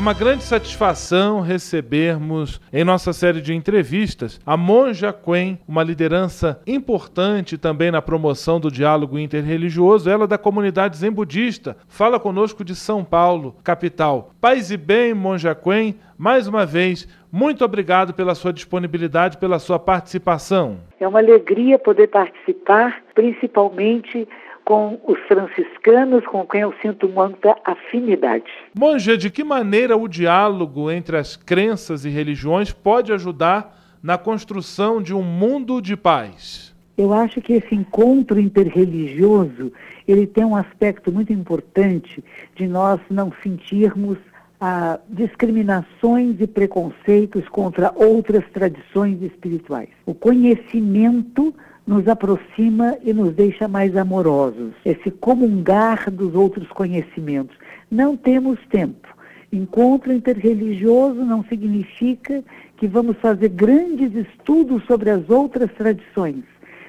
É uma grande satisfação recebermos em nossa série de entrevistas a Monja Quen, uma liderança importante também na promoção do diálogo interreligioso, ela da comunidade zen budista. Fala conosco de São Paulo, capital. Paz e bem, Monja Quen, mais uma vez, muito obrigado pela sua disponibilidade, pela sua participação. É uma alegria poder participar, principalmente com os franciscanos, com quem eu sinto muita afinidade. Monja, de que maneira o diálogo entre as crenças e religiões pode ajudar na construção de um mundo de paz? Eu acho que esse encontro interreligioso, ele tem um aspecto muito importante de nós não sentirmos ah, discriminações e preconceitos contra outras tradições espirituais. O conhecimento nos aproxima e nos deixa mais amorosos. Esse comungar dos outros conhecimentos. Não temos tempo. Encontro interreligioso não significa que vamos fazer grandes estudos sobre as outras tradições,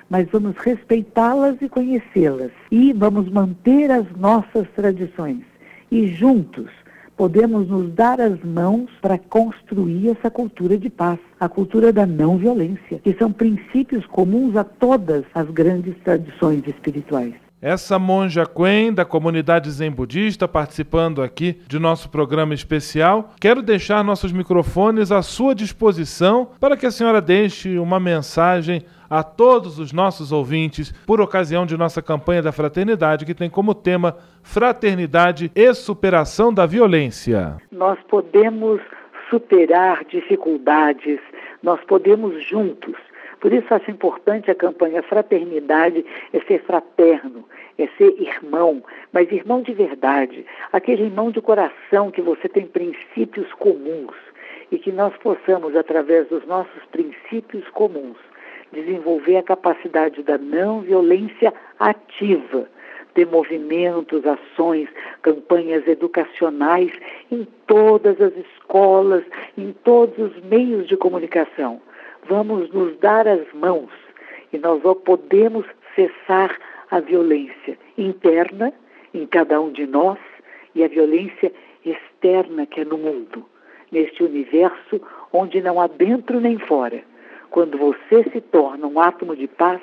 mas vamos respeitá-las e conhecê-las. E vamos manter as nossas tradições. E juntos podemos nos dar as mãos para construir essa cultura de paz, a cultura da não violência, que são princípios comuns a todas as grandes tradições espirituais. Essa monja Quen, da comunidade Zen Budista, participando aqui de nosso programa especial. Quero deixar nossos microfones à sua disposição para que a senhora deixe uma mensagem a todos os nossos ouvintes por ocasião de nossa campanha da fraternidade, que tem como tema Fraternidade e Superação da Violência. Nós podemos superar dificuldades, nós podemos juntos por isso acho importante a campanha Fraternidade é ser fraterno, é ser irmão, mas irmão de verdade, aquele irmão de coração que você tem princípios comuns e que nós possamos, através dos nossos princípios comuns, desenvolver a capacidade da não violência ativa, ter movimentos, ações, campanhas educacionais em todas as escolas, em todos os meios de comunicação vamos nos dar as mãos e nós podemos cessar a violência interna em cada um de nós e a violência externa que é no mundo, neste universo onde não há dentro nem fora. Quando você se torna um átomo de paz,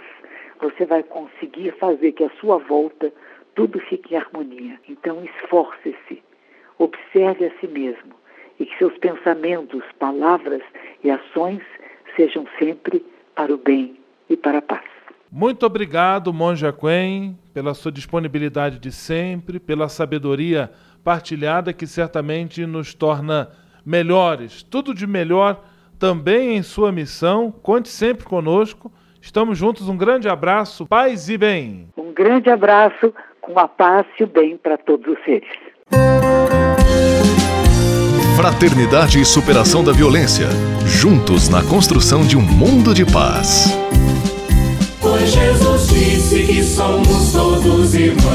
você vai conseguir fazer que à sua volta tudo fique em harmonia. Então esforce-se, observe a si mesmo e que seus pensamentos, palavras e ações sejam sempre para o bem e para a paz. Muito obrigado, Monja Quen, pela sua disponibilidade de sempre, pela sabedoria partilhada que certamente nos torna melhores. Tudo de melhor também em sua missão. Conte sempre conosco. Estamos juntos. Um grande abraço, paz e bem. Um grande abraço com a paz e o bem para todos os seres. Fraternidade e superação da violência. Juntos na construção de um mundo de paz. Pois Jesus disse que somos todos irmãos.